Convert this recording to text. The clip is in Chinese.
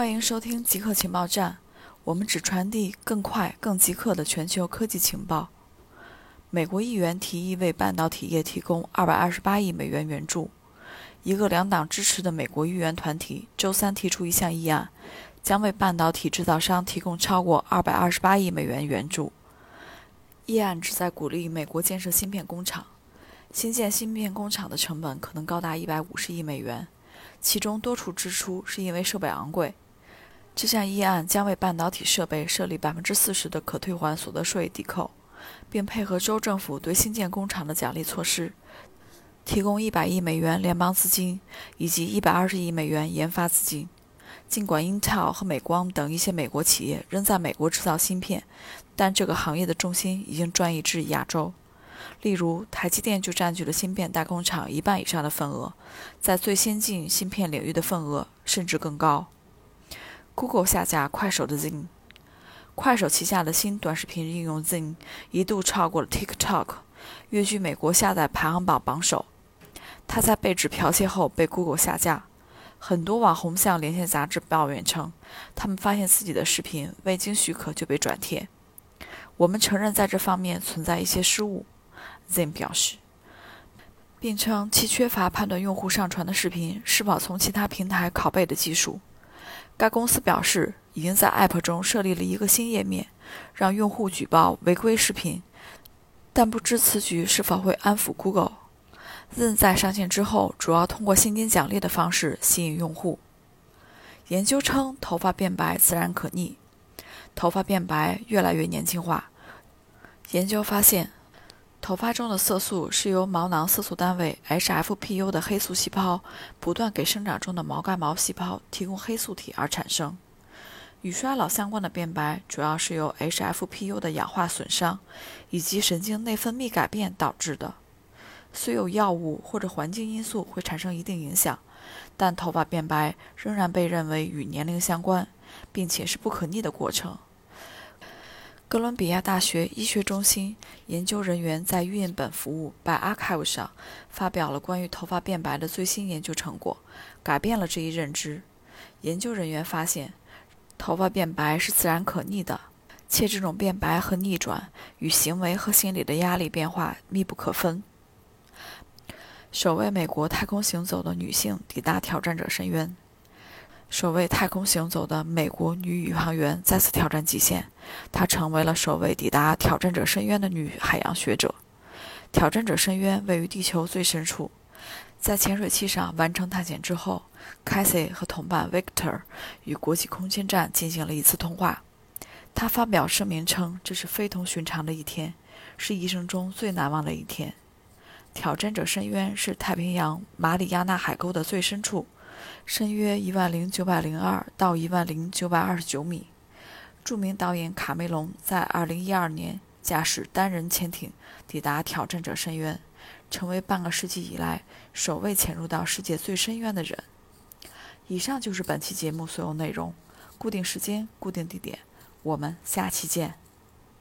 欢迎收听极客情报站，我们只传递更快、更极客的全球科技情报。美国议员提议为半导体业提供二百二十八亿美元援助。一个两党支持的美国议员团体周三提出一项议案，将为半导体制造商提供超过二百二十八亿美元援助。议案旨在鼓励美国建设芯片工厂。新建芯片工厂的成本可能高达一百五十亿美元，其中多处支出是因为设备昂贵。这项议案将为半导体设备设立百分之四十的可退还所得税抵扣，并配合州政府对新建工厂的奖励措施，提供一百亿美元联邦资金以及一百二十亿美元研发资金。尽管 Intel 和美光等一些美国企业仍在美国制造芯片，但这个行业的重心已经转移至亚洲。例如，台积电就占据了芯片代工厂一半以上的份额，在最先进芯片领域的份额甚至更高。Google 下架快手的 ZIN 快手旗下的新短视频应用 ZIN 一度超过了 TikTok，跃居美国下载排行榜榜首。它在被指剽窃后被 Google 下架。很多网红向连线杂志抱怨称，他们发现自己的视频未经许可就被转贴。我们承认在这方面存在一些失误。Zim 表示，并称其缺乏判断用户上传的视频是否从其他平台拷贝的技术。该公司表示，已经在 App 中设立了一个新页面，让用户举报违规视频，但不知此举是否会安抚 Google。Zen 在上线之后，主要通过现金奖励的方式吸引用户。研究称，头发变白自然可逆，头发变白越来越年轻化。研究发现。头发中的色素是由毛囊色素单位 HFPU 的黑素细胞不断给生长中的毛干毛细胞提供黑素体而产生。与衰老相关的变白主要是由 HFPU 的氧化损伤以及神经内分泌改变导致的。虽有药物或者环境因素会产生一定影响，但头发变白仍然被认为与年龄相关，并且是不可逆的过程。哥伦比亚大学医学中心研究人员在预印本服务 By Archive 上发表了关于头发变白的最新研究成果，改变了这一认知。研究人员发现，头发变白是自然可逆的，且这种变白和逆转与行为和心理的压力变化密不可分。首位美国太空行走的女性抵达挑战者深渊。首位太空行走的美国女宇航员再次挑战极限，她成为了首位抵达挑战者深渊的女海洋学者。挑战者深渊位于地球最深处，在潜水器上完成探险之后 c a s i y 和同伴 Victor 与国际空间站进行了一次通话。他发表声明称，这是非同寻常的一天，是一生中最难忘的一天。挑战者深渊是太平洋马里亚纳海沟的最深处。深约一万零九百零二到一万零九百二十九米。著名导演卡梅隆在二零一二年驾驶单人潜艇抵达挑战者深渊，成为半个世纪以来首位潜入到世界最深渊的人。以上就是本期节目所有内容。固定时间，固定地点，我们下期见。